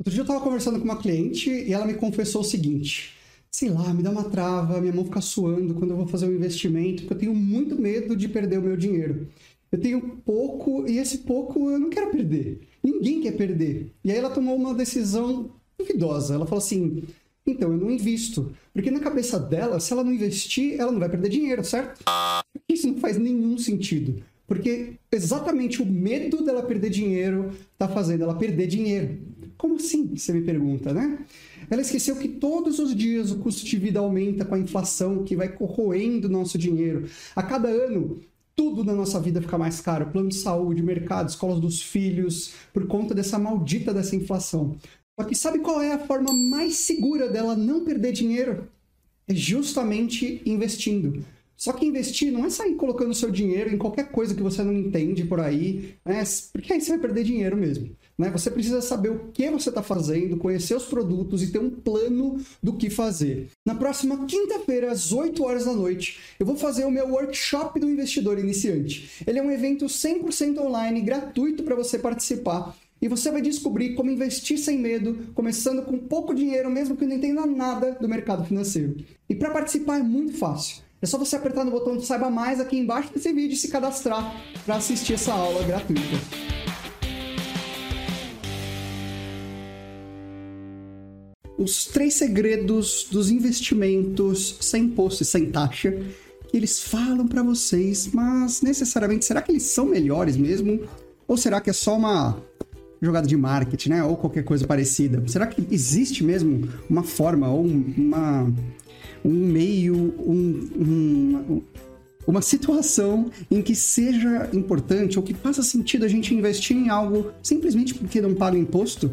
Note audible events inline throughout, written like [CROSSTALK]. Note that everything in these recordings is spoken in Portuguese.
Outro dia eu estava conversando com uma cliente e ela me confessou o seguinte: sei lá, me dá uma trava, minha mão fica suando quando eu vou fazer um investimento, porque eu tenho muito medo de perder o meu dinheiro. Eu tenho pouco e esse pouco eu não quero perder. Ninguém quer perder. E aí ela tomou uma decisão duvidosa. Ela falou assim: então eu não invisto. Porque na cabeça dela, se ela não investir, ela não vai perder dinheiro, certo? Isso não faz nenhum sentido. Porque exatamente o medo dela perder dinheiro está fazendo ela perder dinheiro. Como assim? Você me pergunta, né? Ela esqueceu que todos os dias o custo de vida aumenta com a inflação que vai corroendo nosso dinheiro. A cada ano, tudo na nossa vida fica mais caro. Plano de saúde, mercado, escolas dos filhos, por conta dessa maldita dessa inflação. Só que sabe qual é a forma mais segura dela não perder dinheiro? É justamente investindo. Só que investir não é sair colocando seu dinheiro em qualquer coisa que você não entende por aí, né? porque aí você vai perder dinheiro mesmo. Né? Você precisa saber o que você está fazendo, conhecer os produtos e ter um plano do que fazer. Na próxima quinta-feira, às 8 horas da noite, eu vou fazer o meu workshop do investidor iniciante. Ele é um evento 100% online, gratuito para você participar. E você vai descobrir como investir sem medo, começando com pouco dinheiro, mesmo que não entenda nada do mercado financeiro. E para participar é muito fácil. É só você apertar no botão de Saiba Mais aqui embaixo desse vídeo e se cadastrar para assistir essa aula gratuita. Os três segredos dos investimentos sem imposto e sem taxa eles falam para vocês, mas necessariamente será que eles são melhores mesmo? Ou será que é só uma jogada de marketing, né? Ou qualquer coisa parecida? Será que existe mesmo uma forma ou uma um meio, um, um, uma situação em que seja importante ou que faça sentido a gente investir em algo simplesmente porque não paga imposto.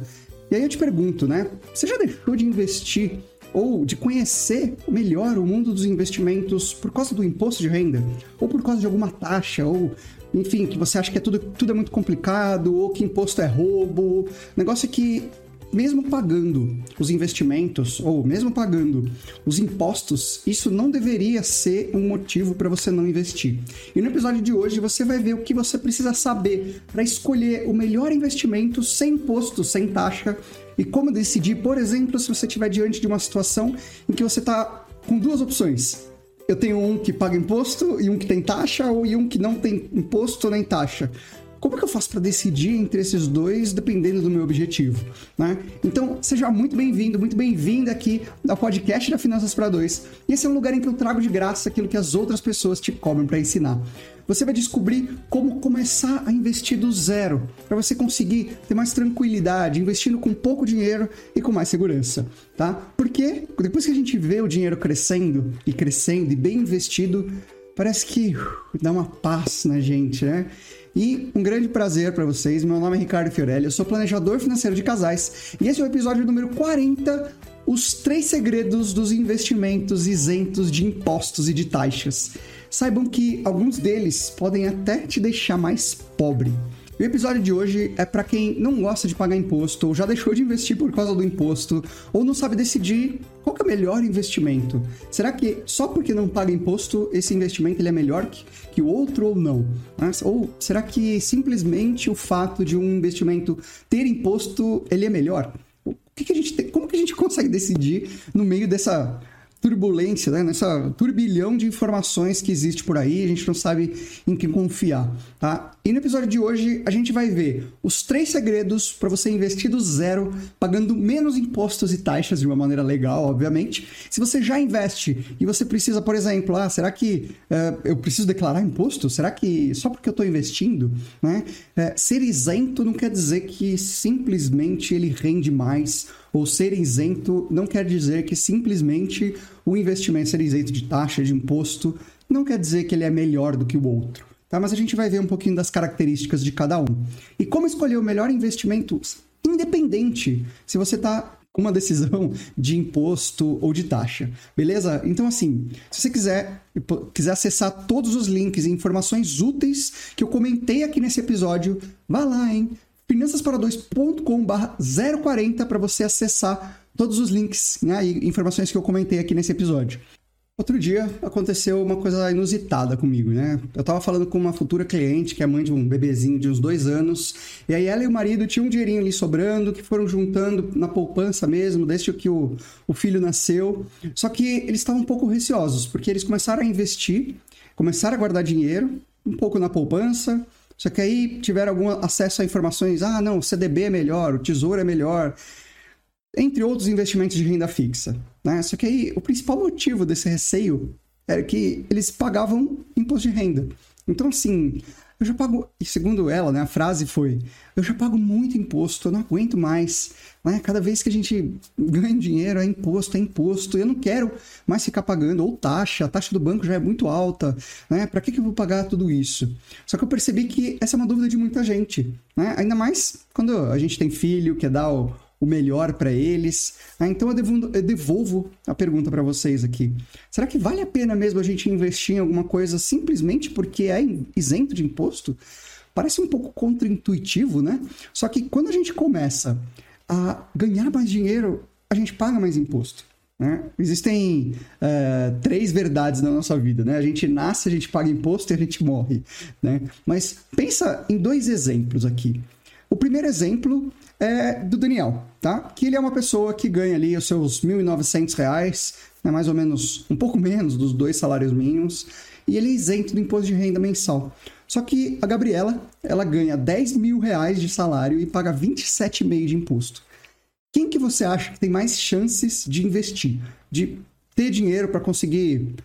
E aí eu te pergunto, né? Você já deixou de investir ou de conhecer melhor o mundo dos investimentos por causa do imposto de renda? Ou por causa de alguma taxa? Ou, enfim, que você acha que é tudo, tudo é muito complicado? Ou que imposto é roubo? Negócio é que mesmo pagando os investimentos ou mesmo pagando os impostos, isso não deveria ser um motivo para você não investir. E no episódio de hoje você vai ver o que você precisa saber para escolher o melhor investimento sem imposto, sem taxa e como decidir, por exemplo, se você estiver diante de uma situação em que você está com duas opções. Eu tenho um que paga imposto e um que tem taxa, ou e um que não tem imposto nem taxa como é que eu faço para decidir entre esses dois dependendo do meu objetivo, né? Então, seja muito bem-vindo, muito bem-vinda aqui ao podcast da Finanças para Dois. Esse é um lugar em que eu trago de graça aquilo que as outras pessoas te cobram para ensinar. Você vai descobrir como começar a investir do zero, para você conseguir ter mais tranquilidade, investindo com pouco dinheiro e com mais segurança, tá? Porque depois que a gente vê o dinheiro crescendo e crescendo e bem investido, parece que uh, dá uma paz na gente, né? E um grande prazer para vocês. Meu nome é Ricardo Fiorelli, eu sou planejador financeiro de casais e esse é o episódio número 40, os três segredos dos investimentos isentos de impostos e de taxas. Saibam que alguns deles podem até te deixar mais pobre. O episódio de hoje é para quem não gosta de pagar imposto, ou já deixou de investir por causa do imposto, ou não sabe decidir qual é o melhor investimento. Será que só porque não paga imposto esse investimento ele é melhor que, que o outro ou não? Ou será que simplesmente o fato de um investimento ter imposto ele é melhor? O que, que a gente tem, como que a gente consegue decidir no meio dessa turbulência, né? nessa turbilhão de informações que existe por aí, a gente não sabe em quem confiar, tá? E no episódio de hoje a gente vai ver os três segredos para você investir do zero, pagando menos impostos e taxas de uma maneira legal, obviamente. Se você já investe e você precisa, por exemplo, ah, será que uh, eu preciso declarar imposto? Será que só porque eu estou investindo, né? Uh, ser isento não quer dizer que simplesmente ele rende mais ou ser isento não quer dizer que simplesmente o investimento ser isento de taxa, de imposto, não quer dizer que ele é melhor do que o outro. Tá? Mas a gente vai ver um pouquinho das características de cada um. E como escolher o melhor investimento independente se você está com uma decisão [LAUGHS] de imposto ou de taxa, beleza? Então, assim, se você quiser, quiser acessar todos os links e informações úteis que eu comentei aqui nesse episódio, vá lá, hein? finançaspara2.com.br 040 para você acessar todos os links né, e informações que eu comentei aqui nesse episódio. Outro dia aconteceu uma coisa inusitada comigo, né? Eu tava falando com uma futura cliente, que é mãe de um bebezinho de uns dois anos, e aí ela e o marido tinham um dinheirinho ali sobrando, que foram juntando na poupança mesmo, desde que o, o filho nasceu. Só que eles estavam um pouco receosos, porque eles começaram a investir, começaram a guardar dinheiro, um pouco na poupança, só que aí tiveram algum acesso a informações, ah, não, o CDB é melhor, o Tesouro é melhor entre outros investimentos de renda fixa. Né? Só que aí o principal motivo desse receio era que eles pagavam imposto de renda. Então, assim, eu já pago, e segundo ela, né, a frase foi: eu já pago muito imposto, eu não aguento mais. Né? Cada vez que a gente ganha dinheiro é imposto, é imposto, eu não quero mais ficar pagando, ou taxa, a taxa do banco já é muito alta, né? Para que, que eu vou pagar tudo isso? Só que eu percebi que essa é uma dúvida de muita gente, né? Ainda mais quando a gente tem filho, quer dar o o melhor para eles. Ah, então eu devolvo, eu devolvo a pergunta para vocês aqui. Será que vale a pena mesmo a gente investir em alguma coisa simplesmente porque é isento de imposto? Parece um pouco contraintuitivo, né? Só que quando a gente começa a ganhar mais dinheiro, a gente paga mais imposto. Né? Existem uh, três verdades na nossa vida, né? A gente nasce, a gente paga imposto e a gente morre, né? Mas pensa em dois exemplos aqui. O primeiro exemplo é do Daniel, tá? Que ele é uma pessoa que ganha ali os seus R$ 1.900, né? mais ou menos um pouco menos dos dois salários mínimos, e ele é isento do imposto de renda mensal. Só que a Gabriela, ela ganha 10 mil reais de salário e paga 27,5 de imposto. Quem que você acha que tem mais chances de investir, de ter dinheiro para conseguir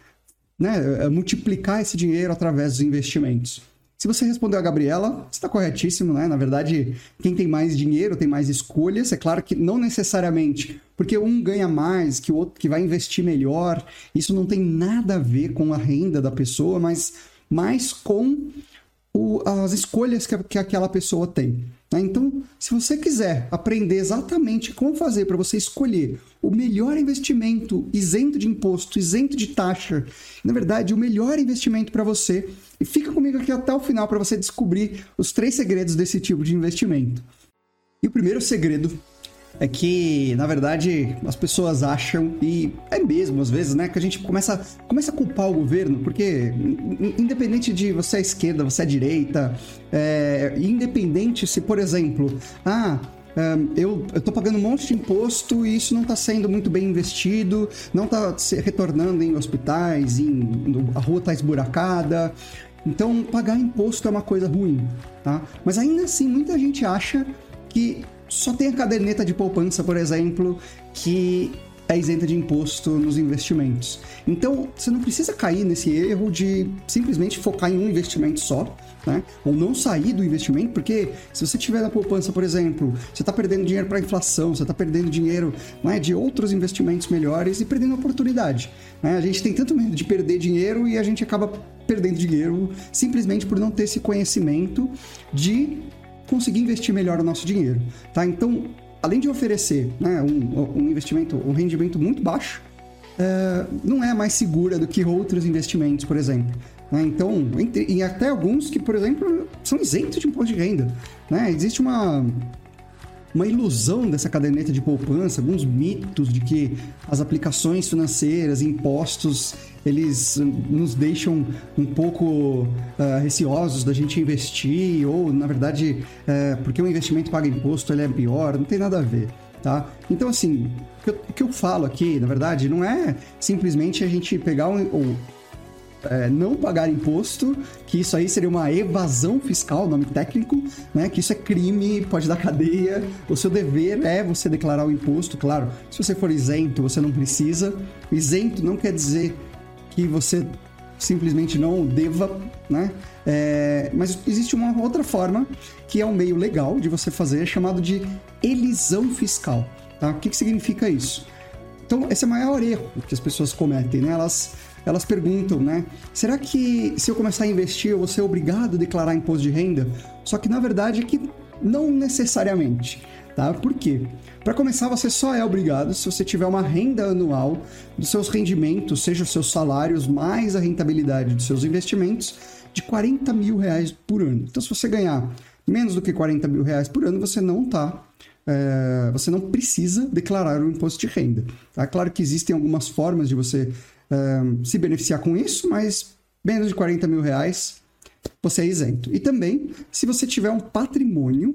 né, multiplicar esse dinheiro através dos investimentos? Se você respondeu a Gabriela, está corretíssimo, né? Na verdade, quem tem mais dinheiro tem mais escolhas. É claro que não necessariamente porque um ganha mais que o outro que vai investir melhor. Isso não tem nada a ver com a renda da pessoa, mas mais com o, as escolhas que, que aquela pessoa tem. Né? Então, se você quiser aprender exatamente como fazer para você escolher o melhor investimento isento de imposto, isento de taxa, na verdade, o melhor investimento para você, e fica comigo aqui até o final para você descobrir os três segredos desse tipo de investimento. E o primeiro segredo é que, na verdade, as pessoas acham, e é mesmo às vezes, né, que a gente começa, começa a culpar o governo, porque independente de você é esquerda, você é direita, é, independente se, por exemplo, ah, eu, eu tô pagando um monte de imposto e isso não está sendo muito bem investido, não está retornando em hospitais, em, a rua está esburacada. Então, pagar imposto é uma coisa ruim, tá? Mas ainda assim, muita gente acha que só tem a caderneta de poupança, por exemplo, que é isenta de imposto nos investimentos. Então, você não precisa cair nesse erro de simplesmente focar em um investimento só, né? Ou não sair do investimento, porque se você tiver na poupança, por exemplo, você está perdendo dinheiro para inflação, você está perdendo dinheiro né, de outros investimentos melhores e perdendo oportunidade. Né? A gente tem tanto medo de perder dinheiro e a gente acaba perdendo dinheiro simplesmente por não ter esse conhecimento de conseguir investir melhor o nosso dinheiro, tá? Então, além de oferecer né, um, um investimento, um rendimento muito baixo, é, não é mais segura do que outros investimentos, por exemplo. Né? Então, entre, e até alguns que, por exemplo, são isentos de imposto de renda. Né? Existe uma, uma ilusão dessa caderneta de poupança, alguns mitos de que as aplicações financeiras impostos eles nos deixam um pouco uh, receosos da gente investir ou, na verdade, uh, porque o investimento paga imposto ele é pior, não tem nada a ver. Tá? Então, assim, o que, eu, o que eu falo aqui, na verdade, não é simplesmente a gente pegar um, ou é, não pagar imposto, que isso aí seria uma evasão fiscal, nome técnico, né? Que isso é crime, pode dar cadeia. O seu dever é você declarar o imposto, claro. Se você for isento, você não precisa. Isento não quer dizer que você simplesmente não deva, né? É, mas existe uma outra forma que é um meio legal de você fazer, chamado de elisão fiscal. Tá? O que, que significa isso? Então, esse é o maior erro que as pessoas cometem, né? Elas, elas perguntam, né? Será que se eu começar a investir, eu vou ser obrigado a declarar imposto de renda? Só que, na verdade, é que não necessariamente tá? Por quê? Para começar, você só é obrigado se você tiver uma renda anual dos seus rendimentos, seja os seus salários mais a rentabilidade dos seus investimentos, de 40 mil reais por ano. Então, se você ganhar menos do que 40 mil reais por ano, você não está é, você não precisa declarar o imposto de renda. Tá? Claro que existem algumas formas de você uh, se beneficiar com isso, mas menos de 40 mil reais você é isento. E também, se você tiver um patrimônio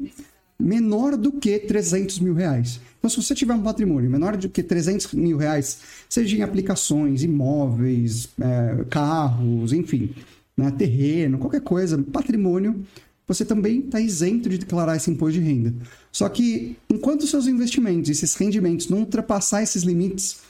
menor do que 300 mil reais. Então, se você tiver um patrimônio menor do que 300 mil reais, seja em aplicações, imóveis, é, carros, enfim, né, terreno, qualquer coisa, patrimônio, você também está isento de declarar esse imposto de renda. Só que, enquanto seus investimentos, esses rendimentos, não ultrapassar esses limites,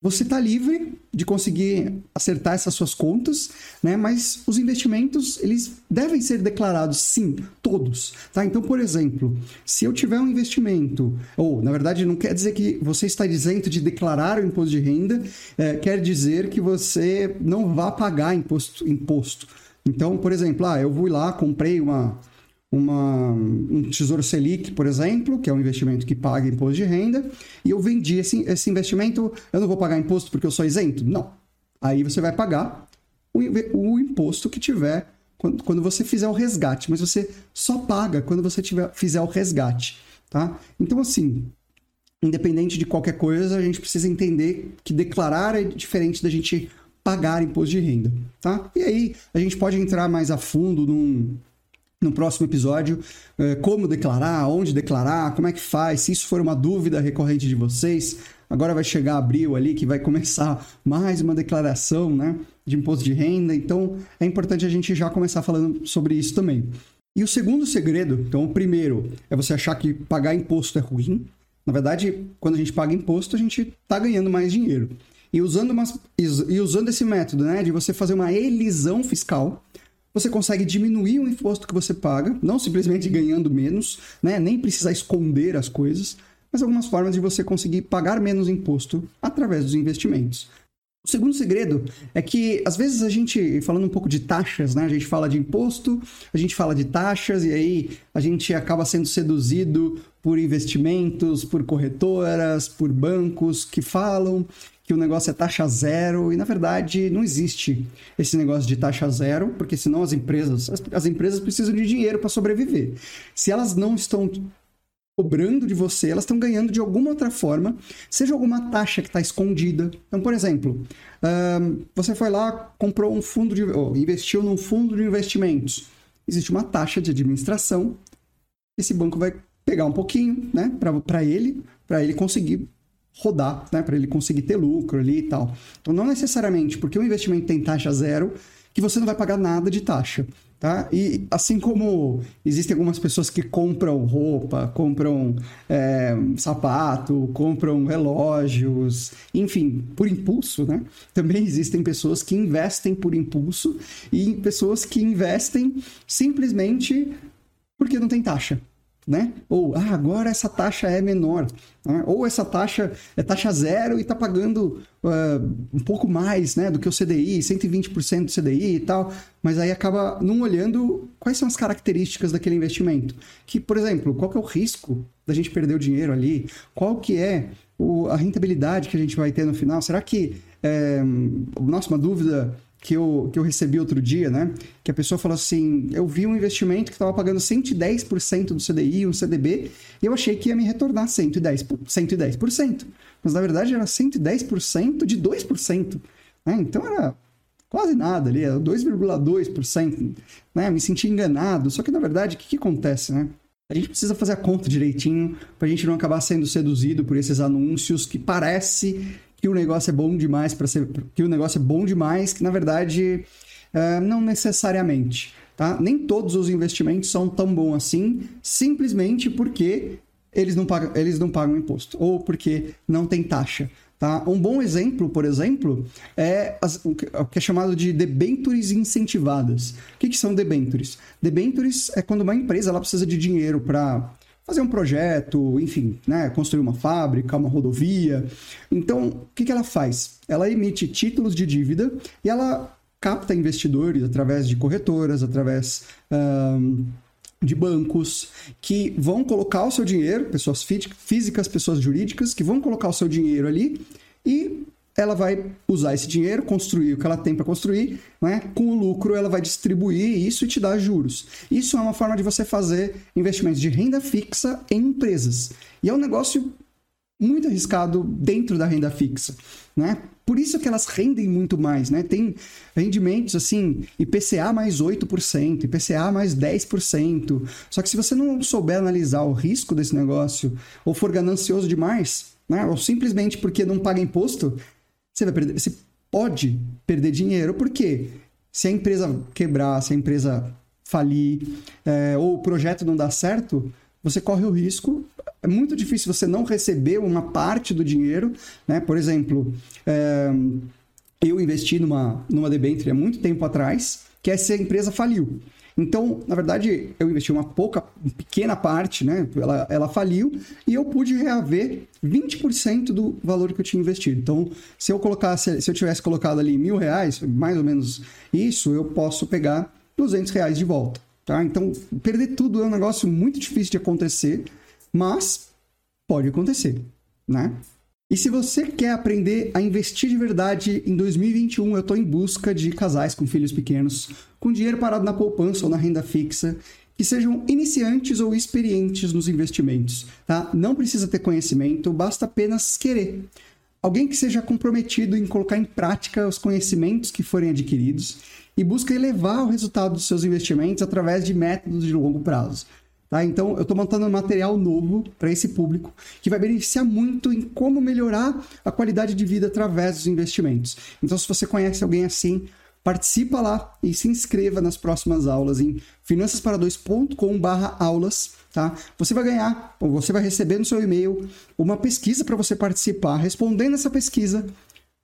você está livre de conseguir acertar essas suas contas, né? Mas os investimentos eles devem ser declarados, sim, todos, tá? Então, por exemplo, se eu tiver um investimento, ou na verdade não quer dizer que você está isento de declarar o imposto de renda, é, quer dizer que você não vai pagar imposto, imposto. Então, por exemplo, ah, eu vou lá, comprei uma uma, um Tesouro Selic, por exemplo, que é um investimento que paga imposto de renda, e eu vendi esse, esse investimento, eu não vou pagar imposto porque eu sou isento? Não. Aí você vai pagar o, o imposto que tiver quando, quando você fizer o resgate, mas você só paga quando você tiver, fizer o resgate, tá? Então, assim, independente de qualquer coisa, a gente precisa entender que declarar é diferente da gente pagar imposto de renda, tá? E aí a gente pode entrar mais a fundo num, no próximo episódio é, como declarar, onde declarar, como é que faz, se isso for uma dúvida recorrente de vocês. Agora vai chegar abril ali que vai [LAUGHS] começar mais uma declaração né, de imposto de renda, então é importante a gente já começar falando sobre isso também. E o segundo segredo, então o primeiro é você achar que pagar imposto é ruim. Na verdade, quando a gente paga imposto, a gente está ganhando mais dinheiro. E usando, e usando esse método né, de você fazer uma elisão fiscal, você consegue diminuir o imposto que você paga, não simplesmente ganhando menos, né? nem precisar esconder as coisas, mas algumas formas de você conseguir pagar menos imposto através dos investimentos. O segundo segredo é que, às vezes, a gente, falando um pouco de taxas, né? A gente fala de imposto, a gente fala de taxas, e aí a gente acaba sendo seduzido por investimentos, por corretoras, por bancos que falam que o negócio é taxa zero, e na verdade não existe esse negócio de taxa zero, porque senão as empresas, as, as empresas precisam de dinheiro para sobreviver. Se elas não estão cobrando de você, elas estão ganhando de alguma outra forma, seja alguma taxa que está escondida. Então, por exemplo, você foi lá, comprou um fundo de. investiu num fundo de investimentos. Existe uma taxa de administração, esse banco vai pegar um pouquinho, né, para ele, para ele conseguir rodar, né, para ele conseguir ter lucro ali e tal. Então, não necessariamente porque o investimento tem taxa zero que você não vai pagar nada de taxa. Tá? E assim como existem algumas pessoas que compram roupa, compram é, sapato, compram relógios, enfim, por impulso, né? Também existem pessoas que investem por impulso e pessoas que investem simplesmente porque não tem taxa né? Ou, ah, agora essa taxa é menor. Né? Ou essa taxa é taxa zero e está pagando uh, um pouco mais né, do que o CDI, 120% do CDI e tal, mas aí acaba não olhando quais são as características daquele investimento. Que, por exemplo, qual que é o risco da gente perder o dinheiro ali? Qual que é o, a rentabilidade que a gente vai ter no final? Será que, é, nossa, uma dúvida que eu, que eu recebi outro dia, né? Que a pessoa falou assim: eu vi um investimento que estava pagando 110% do CDI, um CDB, e eu achei que ia me retornar 110%. 110%. Mas na verdade era 110% de 2%. Né? Então era quase nada ali, era 2,2%. Né? Me senti enganado. Só que na verdade, o que, que acontece, né? A gente precisa fazer a conta direitinho para a gente não acabar sendo seduzido por esses anúncios que parece que o negócio é bom demais para ser. que o negócio é bom demais, que na verdade uh, não necessariamente. Tá? Nem todos os investimentos são tão bons assim, simplesmente porque eles não pagam, eles não pagam imposto, ou porque não tem taxa. Tá? Um bom exemplo, por exemplo, é as, o que é chamado de debentures incentivadas. O que, que são debentures? Debentures é quando uma empresa ela precisa de dinheiro para fazer um projeto, enfim, né, construir uma fábrica, uma rodovia. Então, o que, que ela faz? Ela emite títulos de dívida e ela capta investidores através de corretoras, através um, de bancos que vão colocar o seu dinheiro, pessoas físicas, pessoas jurídicas, que vão colocar o seu dinheiro ali e ela vai usar esse dinheiro, construir o que ela tem para construir, né? com o lucro ela vai distribuir isso e te dar juros. Isso é uma forma de você fazer investimentos de renda fixa em empresas. E é um negócio muito arriscado dentro da renda fixa, né? Por isso que elas rendem muito mais, né? Tem rendimentos assim, IPCA mais 8%, IPCA mais 10%. Só que se você não souber analisar o risco desse negócio, ou for ganancioso demais, né? Ou simplesmente porque não paga imposto, você vai perder, você pode perder dinheiro, porque se a empresa quebrar, se a empresa falir, é, ou o projeto não dar certo, você corre o risco. É muito difícil você não receber uma parte do dinheiro, né? Por exemplo, é, eu investi numa, numa debênture há muito tempo atrás, que essa empresa faliu. Então, na verdade, eu investi uma pouca, pequena parte, né? Ela, ela faliu e eu pude reaver 20% do valor que eu tinha investido. Então, se eu colocasse, se eu tivesse colocado ali mil reais, mais ou menos isso, eu posso pegar 200 reais de volta. Tá? Então, perder tudo é um negócio muito difícil de acontecer, mas pode acontecer, né? E se você quer aprender a investir de verdade em 2021, eu estou em busca de casais com filhos pequenos, com dinheiro parado na poupança ou na renda fixa, que sejam iniciantes ou experientes nos investimentos. Tá? Não precisa ter conhecimento, basta apenas querer. Alguém que seja comprometido em colocar em prática os conhecimentos que forem adquiridos e busca elevar o resultado dos seus investimentos através de métodos de longo prazo. Tá? Então, eu estou montando um material novo para esse público que vai beneficiar muito em como melhorar a qualidade de vida através dos investimentos. Então, se você conhece alguém assim, participa lá e se inscreva nas próximas aulas em finançaspara2.com/aulas, tá? Você vai ganhar, ou você vai receber no seu e-mail uma pesquisa para você participar. Respondendo essa pesquisa,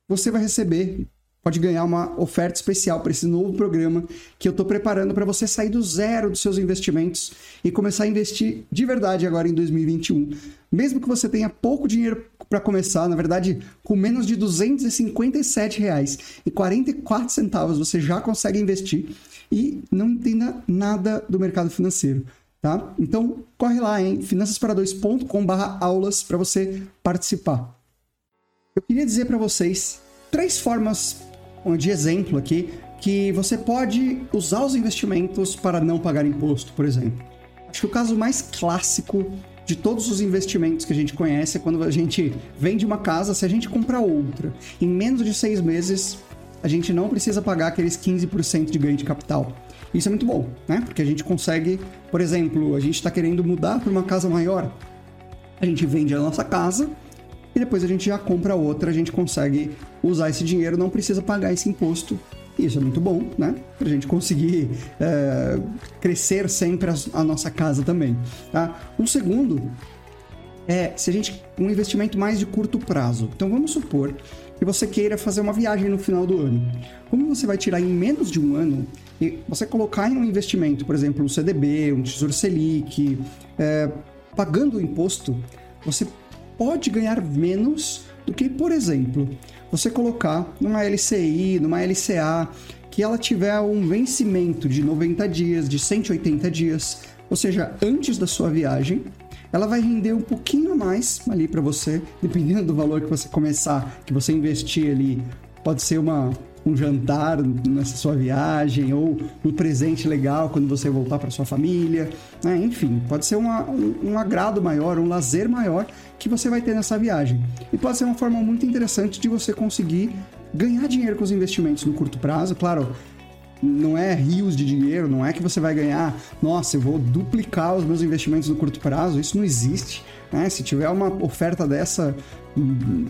você vai receber pode ganhar uma oferta especial para esse novo programa que eu estou preparando para você sair do zero dos seus investimentos e começar a investir de verdade agora em 2021. Mesmo que você tenha pouco dinheiro para começar, na verdade, com menos de R$ 257,44 centavos você já consegue investir e não entenda nada do mercado financeiro. Tá? Então, corre lá em finançaspara2.com/aulas para você participar. Eu queria dizer para vocês três formas de exemplo aqui que você pode usar os investimentos para não pagar imposto, por exemplo. Acho que o caso mais clássico de todos os investimentos que a gente conhece é quando a gente vende uma casa, se a gente comprar outra, em menos de seis meses, a gente não precisa pagar aqueles 15% de ganho de capital. Isso é muito bom, né? Porque a gente consegue, por exemplo, a gente está querendo mudar para uma casa maior, a gente vende a nossa casa e depois a gente já compra outra, a gente consegue usar esse dinheiro, não precisa pagar esse imposto. Isso é muito bom, né? Para a gente conseguir é, crescer sempre a, a, nossa casa também. Tá? Um segundo é se a gente um investimento mais de curto prazo. Então vamos supor que você queira fazer uma viagem no final do ano. Como você vai tirar em menos de um ano e você colocar em um investimento, por exemplo, um CDB, um Tesouro Selic, é, pagando o imposto, você pode ganhar menos do que, por exemplo, você colocar numa LCI, numa LCA, que ela tiver um vencimento de 90 dias, de 180 dias, ou seja, antes da sua viagem, ela vai render um pouquinho a mais ali para você, dependendo do valor que você começar, que você investir ali. Pode ser uma um jantar nessa sua viagem ou um presente legal quando você voltar para sua família, né? enfim, pode ser uma, um, um agrado maior, um lazer maior que você vai ter nessa viagem. E pode ser uma forma muito interessante de você conseguir ganhar dinheiro com os investimentos no curto prazo, claro. Não é rios de dinheiro, não é que você vai ganhar, nossa, eu vou duplicar os meus investimentos no curto prazo, isso não existe. Né? Se tiver uma oferta dessa,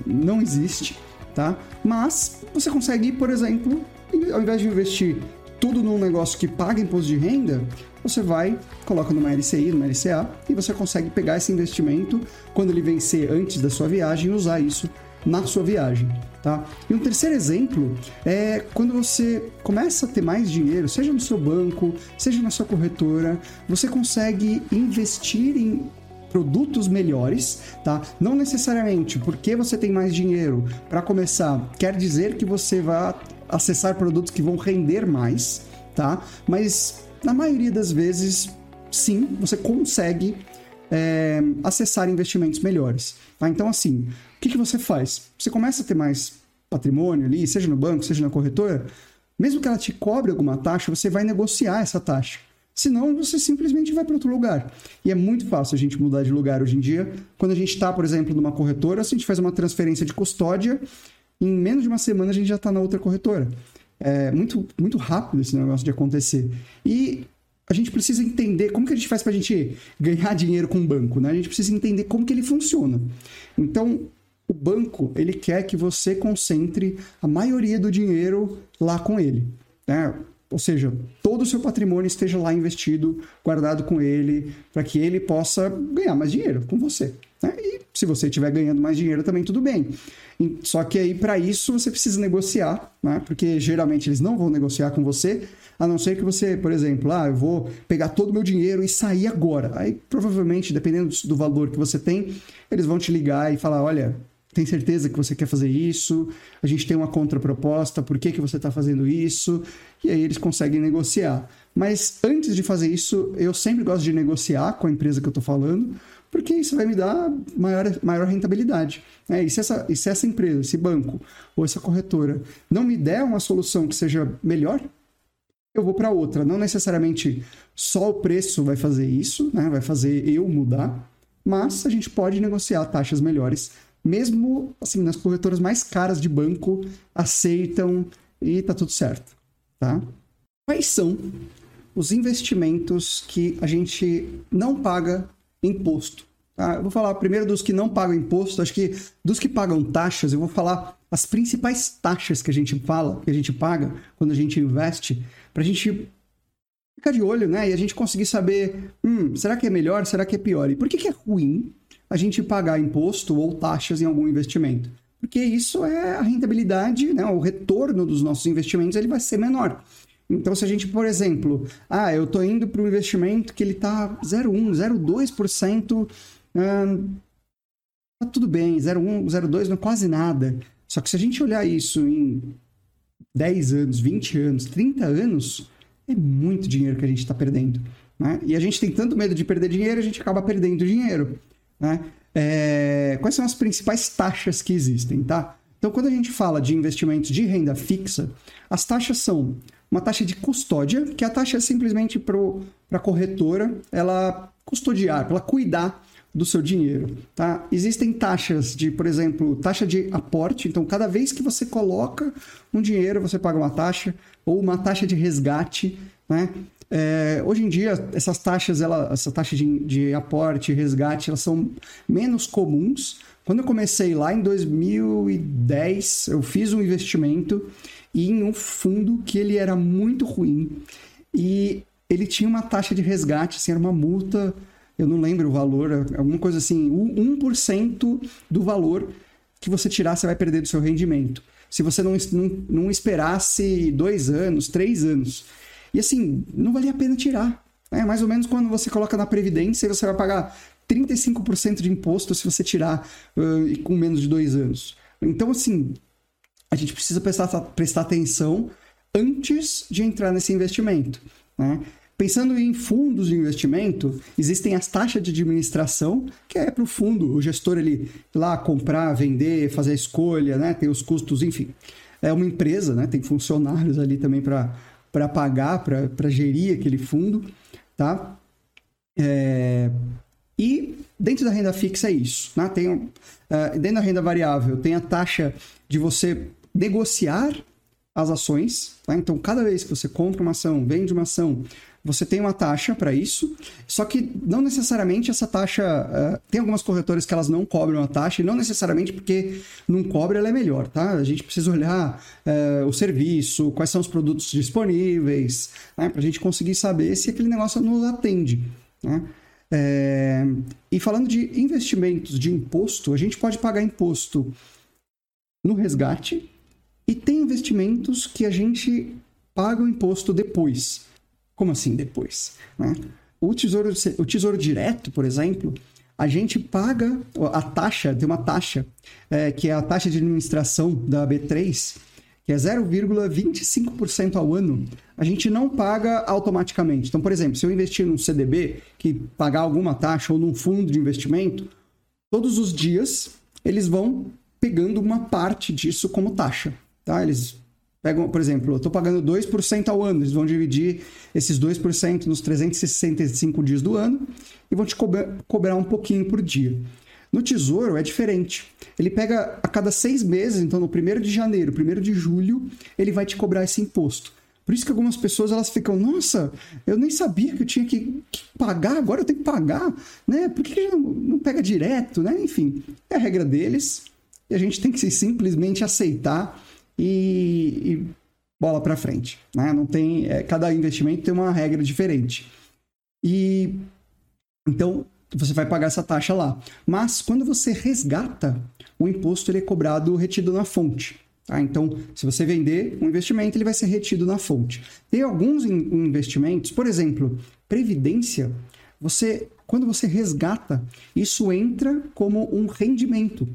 não existe tá? Mas você consegue, por exemplo, ao invés de investir tudo num negócio que paga imposto de renda, você vai, coloca numa LCI, numa LCA, e você consegue pegar esse investimento quando ele vencer antes da sua viagem e usar isso na sua viagem, tá? E um terceiro exemplo é quando você começa a ter mais dinheiro, seja no seu banco, seja na sua corretora, você consegue investir em produtos melhores, tá? Não necessariamente porque você tem mais dinheiro para começar, quer dizer que você vai acessar produtos que vão render mais, tá? Mas na maioria das vezes, sim, você consegue é, acessar investimentos melhores. Tá? Então, assim, o que, que você faz? Você começa a ter mais patrimônio ali, seja no banco, seja na corretora, mesmo que ela te cobre alguma taxa, você vai negociar essa taxa. Senão, você simplesmente vai para outro lugar. E é muito fácil a gente mudar de lugar hoje em dia. Quando a gente está, por exemplo, numa corretora, se a gente faz uma transferência de custódia, em menos de uma semana a gente já está na outra corretora. É muito, muito rápido esse negócio de acontecer. E a gente precisa entender como que a gente faz para a gente ganhar dinheiro com o banco, né? A gente precisa entender como que ele funciona. Então, o banco, ele quer que você concentre a maioria do dinheiro lá com ele, né? Ou seja, todo o seu patrimônio esteja lá investido, guardado com ele, para que ele possa ganhar mais dinheiro com você. Né? E se você estiver ganhando mais dinheiro, também tudo bem. Só que aí, para isso, você precisa negociar, né? porque geralmente eles não vão negociar com você, a não ser que você, por exemplo, ah, eu vou pegar todo o meu dinheiro e sair agora. Aí, provavelmente, dependendo do valor que você tem, eles vão te ligar e falar: olha, tem certeza que você quer fazer isso? A gente tem uma contraproposta, por que, que você está fazendo isso? E aí eles conseguem negociar. Mas antes de fazer isso, eu sempre gosto de negociar com a empresa que eu estou falando, porque isso vai me dar maior, maior rentabilidade. É, e, se essa, e se essa empresa, esse banco ou essa corretora não me der uma solução que seja melhor, eu vou para outra. Não necessariamente só o preço vai fazer isso, né? vai fazer eu mudar, mas a gente pode negociar taxas melhores mesmo assim nas corretoras mais caras de banco aceitam e tá tudo certo, tá? Quais são os investimentos que a gente não paga imposto? Tá? Eu vou falar primeiro dos que não pagam imposto, acho que dos que pagam taxas, eu vou falar as principais taxas que a gente fala, que a gente paga quando a gente investe, para a gente ficar de olho, né? E a gente conseguir saber, hum, será que é melhor, será que é pior? E por que, que é ruim a gente pagar imposto ou taxas em algum investimento. Porque isso é a rentabilidade, né, o retorno dos nossos investimentos ele vai ser menor. Então, se a gente, por exemplo, ah, eu estou indo para um investimento que ele está 0,1, 0,2%, hum, tá tudo bem, 0,1, 0,2 não é quase nada. Só que se a gente olhar isso em 10 anos, 20 anos, 30 anos, é muito dinheiro que a gente está perdendo. Né? E a gente tem tanto medo de perder dinheiro, a gente acaba perdendo dinheiro. Né? É, quais são as principais taxas que existem, tá? Então, quando a gente fala de investimentos de renda fixa, as taxas são uma taxa de custódia, que a taxa é simplesmente para a corretora ela custodiar, para ela cuidar do seu dinheiro. Tá? Existem taxas de, por exemplo, taxa de aporte. Então, cada vez que você coloca um dinheiro, você paga uma taxa, ou uma taxa de resgate. Né? É, hoje em dia, essas taxas, ela, essa taxa de, de aporte e resgate, elas são menos comuns. Quando eu comecei lá em 2010, eu fiz um investimento em um fundo que ele era muito ruim e ele tinha uma taxa de resgate, assim, era uma multa, eu não lembro o valor, alguma coisa assim, 1% do valor que você tirar, você vai perder do seu rendimento. Se você não, não, não esperasse dois anos, três anos. E assim, não valia a pena tirar. É mais ou menos quando você coloca na Previdência, você vai pagar 35% de imposto se você tirar uh, com menos de dois anos. Então, assim, a gente precisa prestar, prestar atenção antes de entrar nesse investimento. Né? Pensando em fundos de investimento, existem as taxas de administração, que é para o fundo, o gestor ele lá comprar, vender, fazer a escolha, né? tem os custos, enfim. É uma empresa, né? tem funcionários ali também para para pagar, para gerir aquele fundo, tá? É, e dentro da renda fixa é isso, né? Tem, uh, dentro da renda variável tem a taxa de você negociar as ações, tá? Então, cada vez que você compra uma ação, vende uma ação, você tem uma taxa para isso, só que não necessariamente essa taxa. Uh, tem algumas corretoras que elas não cobram a taxa, e não necessariamente porque não cobra ela é melhor, tá? A gente precisa olhar uh, o serviço, quais são os produtos disponíveis, né? para a gente conseguir saber se aquele negócio nos atende. Né? É... E falando de investimentos de imposto, a gente pode pagar imposto no resgate e tem investimentos que a gente paga o imposto depois. Como assim depois? Né? O, tesouro, o Tesouro Direto, por exemplo, a gente paga a taxa, tem uma taxa, é, que é a taxa de administração da B3, que é 0,25% ao ano, a gente não paga automaticamente. Então, por exemplo, se eu investir num CDB, que pagar alguma taxa, ou num fundo de investimento, todos os dias eles vão pegando uma parte disso como taxa. Tá? Eles pegam, por exemplo, eu estou pagando 2% ao ano, eles vão dividir esses 2% nos 365 dias do ano e vão te cobrar, cobrar um pouquinho por dia. No Tesouro é diferente. Ele pega a cada seis meses, então no 1 de janeiro, 1 de julho, ele vai te cobrar esse imposto. Por isso que algumas pessoas elas ficam, nossa, eu nem sabia que eu tinha que, que pagar, agora eu tenho que pagar, né? Por que, que não, não pega direto, né? Enfim, é a regra deles e a gente tem que simplesmente aceitar e, e bola para frente, né? Não tem, é, cada investimento tem uma regra diferente. E então você vai pagar essa taxa lá. Mas quando você resgata, o imposto ele é cobrado retido na fonte. Tá? Então, se você vender um investimento, ele vai ser retido na fonte. Tem alguns investimentos, por exemplo, previdência, você quando você resgata, isso entra como um rendimento.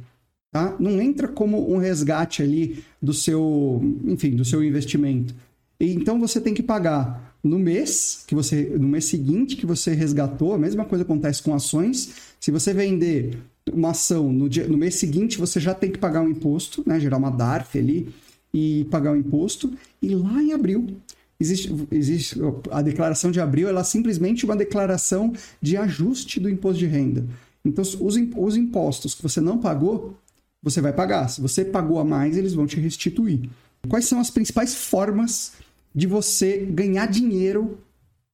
Tá? Não entra como um resgate ali do seu, enfim, do seu investimento. E, então você tem que pagar no mês que você, no mês seguinte que você resgatou. A mesma coisa acontece com ações. Se você vender uma ação no, dia, no mês seguinte, você já tem que pagar um imposto, né? Gerar uma DARF ali e pagar o um imposto. E lá em abril, existe, existe a declaração de abril, ela é simplesmente uma declaração de ajuste do imposto de renda. Então, os, os impostos que você não pagou, você vai pagar. Se você pagou a mais, eles vão te restituir. Quais são as principais formas de você ganhar dinheiro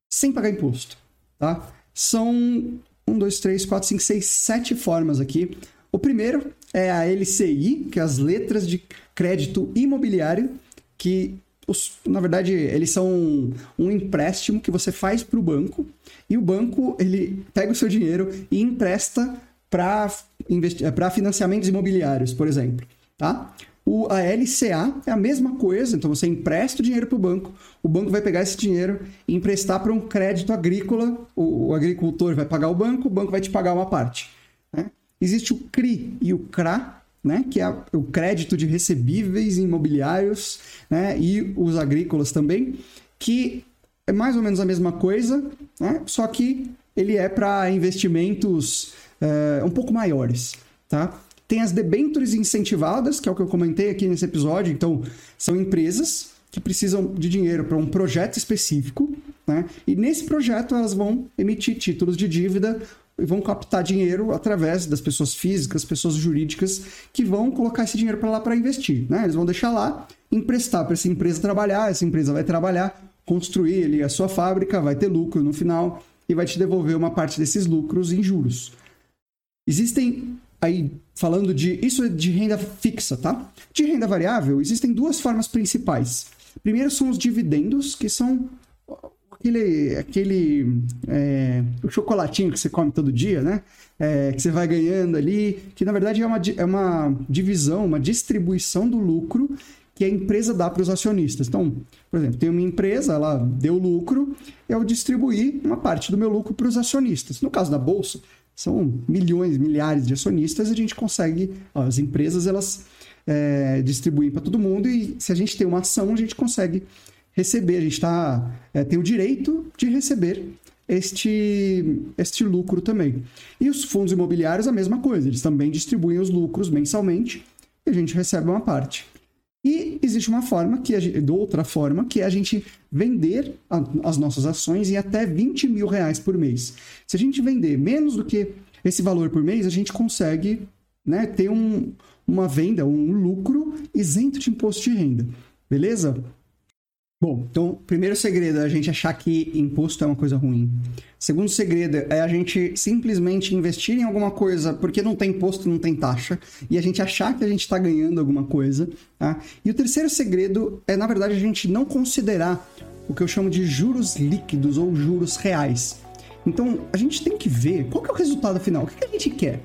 sem pagar imposto? Tá? São um, dois, três, quatro, cinco, seis, sete formas aqui. O primeiro é a LCI, que é as letras de crédito imobiliário, que os, na verdade eles são um, um empréstimo que você faz para o banco e o banco ele pega o seu dinheiro e empresta para financiamentos imobiliários, por exemplo. Tá? O, a LCA é a mesma coisa, então você empresta o dinheiro para o banco, o banco vai pegar esse dinheiro e emprestar para um crédito agrícola, o, o, agricultor vai pagar o banco, o banco vai te pagar uma parte. Né? Existe o CRI e o CRA, né? que é o crédito de recebíveis imobiliários né? e os agrícolas também, que é mais ou menos a mesma coisa, né? só que ele é para investimentos é, um pouco maiores. Tá? Tem as debêntures incentivadas, que é o que eu comentei aqui nesse episódio. Então, são empresas que precisam de dinheiro para um projeto específico, né? E nesse projeto elas vão emitir títulos de dívida e vão captar dinheiro através das pessoas físicas, pessoas jurídicas que vão colocar esse dinheiro para lá para investir, né? Eles vão deixar lá, emprestar para essa empresa trabalhar, essa empresa vai trabalhar, construir ali a sua fábrica, vai ter lucro no final e vai te devolver uma parte desses lucros em juros. Existem aí falando de isso é de renda fixa, tá? De renda variável, existem duas formas principais. Primeiro são os dividendos, que são aquele, aquele é, o chocolatinho que você come todo dia, né? É, que você vai ganhando ali, que na verdade é uma, é uma divisão, uma distribuição do lucro que a empresa dá para os acionistas. Então, por exemplo, tem uma empresa, ela deu lucro, eu distribuí uma parte do meu lucro para os acionistas. No caso da bolsa, são milhões, milhares de acionistas, a gente consegue, as empresas elas é, distribuem para todo mundo e se a gente tem uma ação, a gente consegue receber, a gente tá, é, tem o direito de receber este, este lucro também. E os fundos imobiliários, a mesma coisa, eles também distribuem os lucros mensalmente e a gente recebe uma parte. E existe uma forma, que gente, outra forma, que é a gente vender a, as nossas ações em até 20 mil reais por mês. Se a gente vender menos do que esse valor por mês, a gente consegue né, ter um, uma venda, um lucro isento de imposto de renda. Beleza? Bom, então, primeiro segredo é a gente achar que imposto é uma coisa ruim. Segundo segredo é a gente simplesmente investir em alguma coisa porque não tem imposto, não tem taxa, e a gente achar que a gente está ganhando alguma coisa. Tá? E o terceiro segredo é, na verdade, a gente não considerar o que eu chamo de juros líquidos ou juros reais. Então, a gente tem que ver qual que é o resultado final, o que, que a gente quer.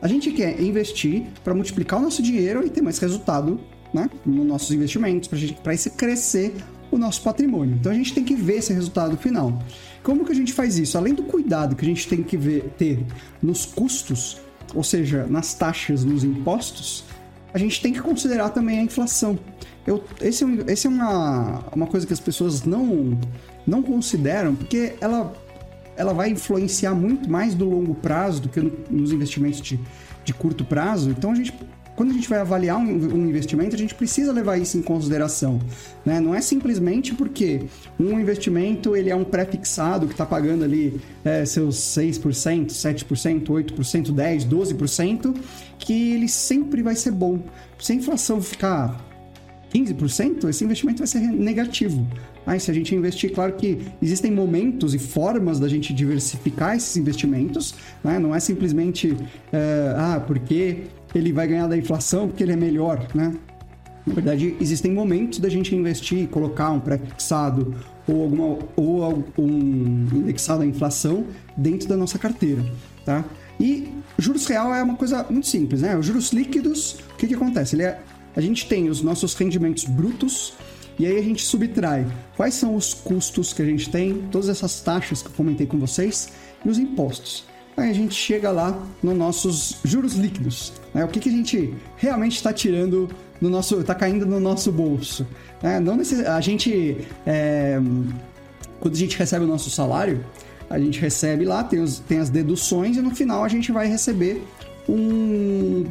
A gente quer investir para multiplicar o nosso dinheiro e ter mais resultado né, nos nossos investimentos, para isso crescer o nosso patrimônio. Então a gente tem que ver esse resultado final. Como que a gente faz isso? Além do cuidado que a gente tem que ver, ter nos custos, ou seja, nas taxas, nos impostos, a gente tem que considerar também a inflação. Eu, esse é, esse é uma, uma coisa que as pessoas não, não consideram, porque ela, ela vai influenciar muito mais do longo prazo do que no, nos investimentos de, de curto prazo. Então a gente quando a gente vai avaliar um, um, investimento, a gente precisa levar isso em consideração. Né? Não é simplesmente porque um investimento ele é um pré-fixado que está pagando ali é, seus 6%, 7%, 8%, 10%, 12%, que ele sempre vai ser bom. Se a inflação ficar 15%, esse investimento vai ser negativo. Aí, se a gente investir, claro que existem momentos e formas da gente diversificar esses investimentos, né? não é simplesmente, uh, ah, porque ele vai ganhar da inflação, porque ele é melhor, né? Na verdade, existem momentos da gente investir e colocar um pré-fixado ou, alguma, ou um indexado à inflação dentro da nossa carteira, tá? E juros real é uma coisa muito simples, né? Os juros líquidos, o que, que acontece? Ele é, a gente tem os nossos rendimentos brutos e aí a gente subtrai quais são os custos que a gente tem, todas essas taxas que eu comentei com vocês e os impostos. Aí a gente chega lá nos nossos juros líquidos. Né? O que, que a gente realmente está tirando no nosso. está caindo no nosso bolso. Né? Não necess... A gente. É... Quando a gente recebe o nosso salário, a gente recebe lá, tem, os, tem as deduções e no final a gente vai receber um,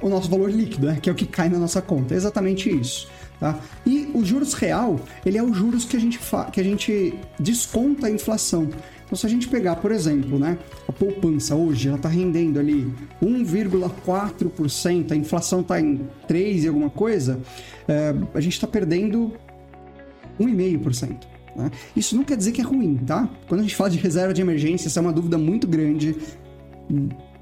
o nosso valor líquido, né? que é o que cai na nossa conta. É exatamente isso. Tá? E o juros real, ele é o juros que a gente, que a gente desconta a inflação. Então, se a gente pegar, por exemplo, né, a poupança hoje, ela está rendendo ali 1,4%, a inflação está em 3 e alguma coisa, é, a gente está perdendo 1,5%. Né? Isso não quer dizer que é ruim, tá? Quando a gente fala de reserva de emergência, essa é uma dúvida muito grande.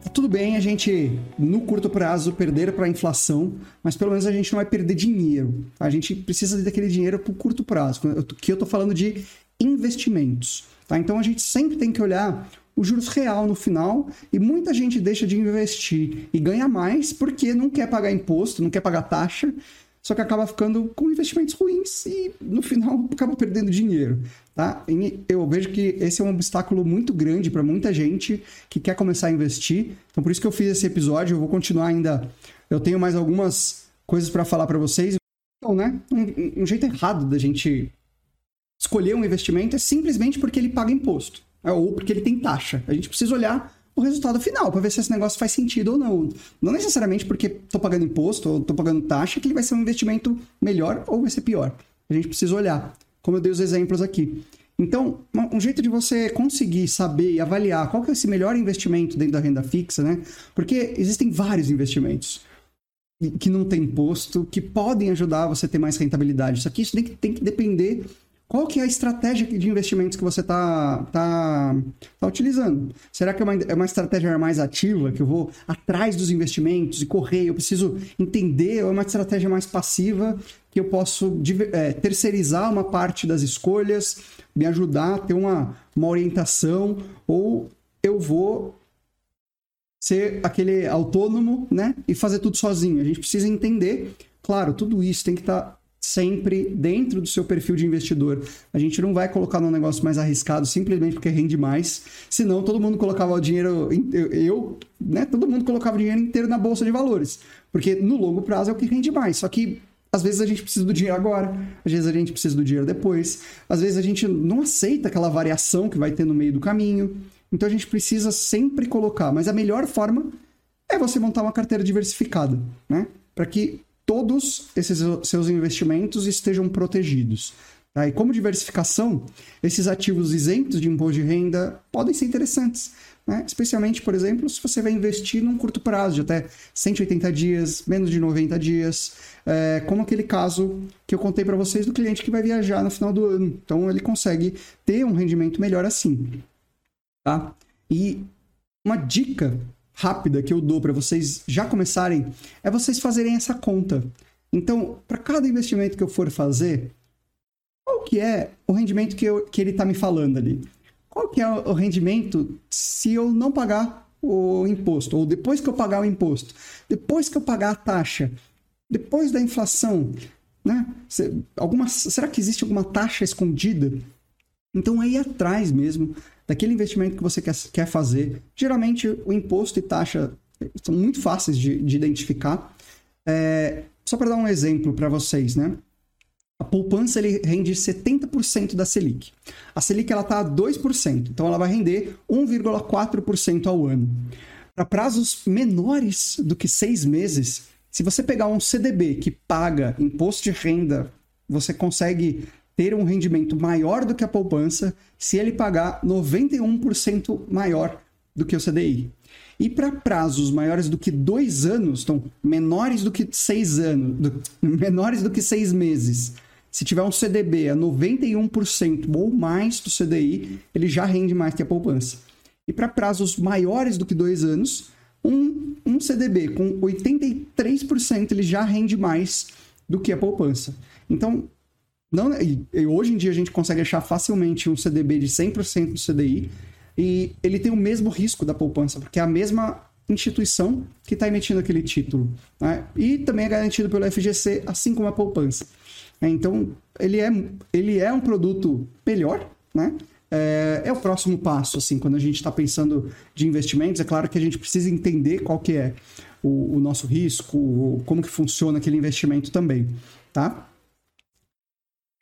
Tá tudo bem a gente, no curto prazo, perder para a inflação, mas pelo menos a gente não vai perder dinheiro. A gente precisa daquele dinheiro para o curto prazo, que eu estou falando de investimentos. Tá? Então a gente sempre tem que olhar o juros real no final e muita gente deixa de investir e ganha mais porque não quer pagar imposto, não quer pagar taxa, só que acaba ficando com investimentos ruins e no final [LAUGHS] acaba perdendo dinheiro. Tá? E eu vejo que esse é um obstáculo muito grande para muita gente que quer começar a investir. Então, por isso que eu fiz esse episódio. Eu vou continuar ainda. Eu tenho mais algumas coisas para falar para vocês. Então, né? Um, um, jeito errado da gente escolher um investimento é simplesmente porque ele paga imposto é, ou porque ele tem taxa. A gente precisa olhar o resultado final para ver se esse negócio faz sentido ou não. Não necessariamente porque estou pagando imposto ou estou pagando taxa que ele vai ser um investimento melhor ou vai ser pior. A gente precisa olhar como eu dei os exemplos aqui. Então, um jeito de você conseguir saber e avaliar qual que é esse melhor investimento dentro da renda fixa, né? Porque existem vários investimentos que não tem imposto, que podem ajudar você a ter mais rentabilidade. Só que isso tem que, tem que depender qual que é a estratégia de investimentos que você está tá, tá utilizando? Será que é uma, é uma estratégia mais ativa, que eu vou atrás dos investimentos e correr, eu preciso entender, ou é uma estratégia mais passiva, que eu posso é, terceirizar uma parte das escolhas, me ajudar a ter uma, uma orientação, ou eu vou ser aquele autônomo, né? E fazer tudo sozinho. A gente precisa entender, claro, tudo isso tem que estar tá sempre dentro do seu perfil de investidor. A gente não vai colocar num negócio mais arriscado simplesmente porque rende mais, senão todo mundo colocava o dinheiro, eu, né, todo mundo colocava o dinheiro inteiro na bolsa de valores, porque no longo prazo é o que rende mais. Só que às vezes a gente precisa do dinheiro agora, às vezes a gente precisa do dinheiro depois, às vezes a gente não aceita aquela variação que vai ter no meio do caminho. Então a gente precisa sempre colocar, mas a melhor forma é você montar uma carteira diversificada, né? Para que todos esses seus investimentos estejam protegidos. Tá? E como diversificação, esses ativos isentos de imposto de renda podem ser interessantes. Né? Especialmente, por exemplo, se você vai investir num curto prazo, de até 180 dias, menos de 90 dias, é, como aquele caso que eu contei para vocês do cliente que vai viajar no final do ano. Então, ele consegue ter um rendimento melhor assim. Tá? E uma dica rápida que eu dou para vocês já começarem é vocês fazerem essa conta. Então, para cada investimento que eu for fazer, qual que é o rendimento que, eu, que ele está me falando ali? Qual que é o rendimento se eu não pagar o imposto? Ou depois que eu pagar o imposto? Depois que eu pagar a taxa? Depois da inflação? Né? Alguma, será que existe alguma taxa escondida? Então, aí atrás mesmo daquele investimento que você quer, quer fazer. Geralmente, o imposto e taxa são muito fáceis de, de identificar. É, só para dar um exemplo para vocês, né? A poupança ele rende 70% da Selic. A Selic ela está a 2%, então ela vai render 1,4% ao ano. Para prazos menores do que seis meses, Se você pegar um CDB que paga imposto de renda, você consegue ter um rendimento maior do que a poupança se ele pagar 91% maior do que o CDI. E para prazos maiores do que dois anos, então menores do que seis anos, do, [LAUGHS] menores do que seis meses, se tiver um CDB a 91% ou mais do CDI, ele já rende mais que a poupança. E para prazos maiores do que dois anos, um, um CDB com 83% ele já rende mais do que a poupança. Então, não, e hoje em dia a gente consegue achar facilmente um CDB de 100% do CDI e ele tem o mesmo risco da poupança, porque é a mesma instituição que está emitindo aquele título. Né? E também é garantido pelo FGC, assim como a poupança. É, então, ele é, ele é um produto melhor, né? É, é o próximo passo, assim, quando a gente está pensando de investimentos. É claro que a gente precisa entender qual que é o, o nosso risco, como que funciona aquele investimento também, tá?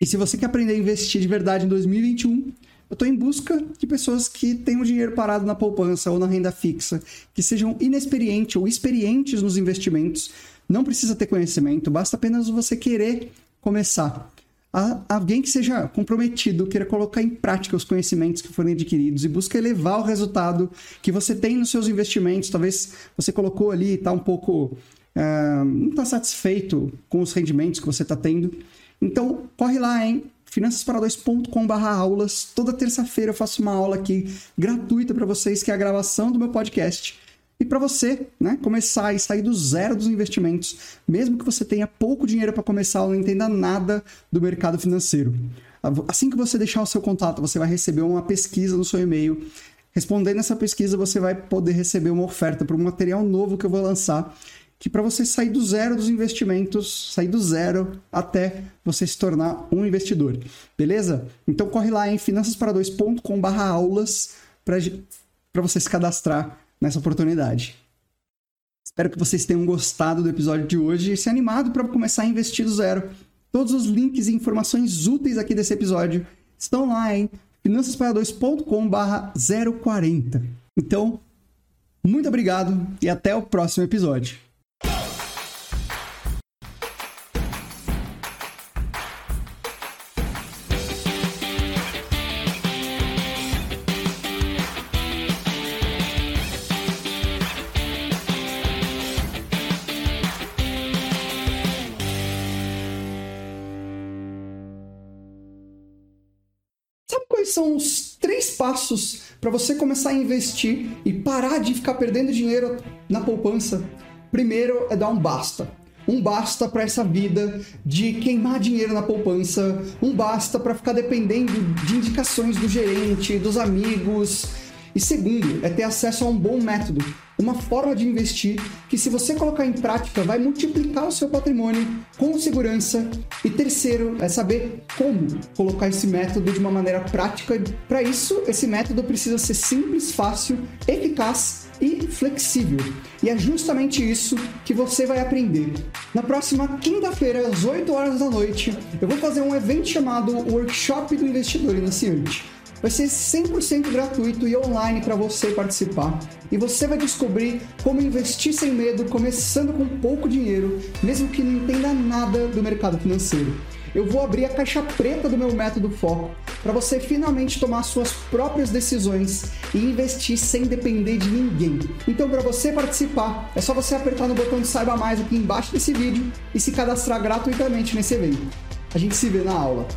E se você quer aprender a investir de verdade em 2021, eu estou em busca de pessoas que tenham dinheiro parado na poupança ou na renda fixa, que sejam inexperientes ou experientes nos investimentos. Não precisa ter conhecimento, basta apenas você querer começar. alguém que seja comprometido, queira colocar em prática os conhecimentos que forem adquiridos e busca elevar o resultado que você tem nos seus investimentos. Talvez você colocou ali e está um pouco. Uh, não está satisfeito com os rendimentos que você está tendo. Então, corre lá, hein? finançaspara2.com.br aulas. Toda terça-feira eu faço uma aula aqui gratuita para vocês, que é a gravação do meu podcast. E para você, né, começar e sair do zero dos investimentos, mesmo que você tenha pouco dinheiro para começar ou não entenda nada do mercado financeiro. Assim que você deixar o seu contato, você vai receber uma pesquisa no seu e-mail. Respondendo essa pesquisa, você vai poder receber uma oferta para um material novo que eu vou lançar que para você sair do zero dos investimentos, sair do zero até você se tornar um investidor. Beleza? Então corre lá em finançaspara2.com/aulas para você se cadastrar nessa oportunidade. Espero que vocês tenham gostado do episódio de hoje e se animado para começar a investir do zero. Todos os links e informações úteis aqui desse episódio estão lá em finançaspara2.com/040. Então, muito obrigado e até o próximo episódio. Passos para você começar a investir e parar de ficar perdendo dinheiro na poupança. Primeiro é dar um basta. Um basta para essa vida de queimar dinheiro na poupança, um basta para ficar dependendo de indicações do gerente, dos amigos. E segundo, é ter acesso a um bom método, uma forma de investir que, se você colocar em prática, vai multiplicar o seu patrimônio com segurança. E terceiro, é saber como colocar esse método de uma maneira prática. Para isso, esse método precisa ser simples, fácil, eficaz e flexível. E é justamente isso que você vai aprender. Na próxima quinta-feira, às 8 horas da noite, eu vou fazer um evento chamado Workshop do Investidor Iniciante. Vai ser 100% gratuito e online para você participar. E você vai descobrir como investir sem medo, começando com pouco dinheiro, mesmo que não entenda nada do mercado financeiro. Eu vou abrir a caixa preta do meu método Foco para você finalmente tomar suas próprias decisões e investir sem depender de ninguém. Então, para você participar, é só você apertar no botão de saiba mais aqui embaixo desse vídeo e se cadastrar gratuitamente nesse evento. A gente se vê na aula.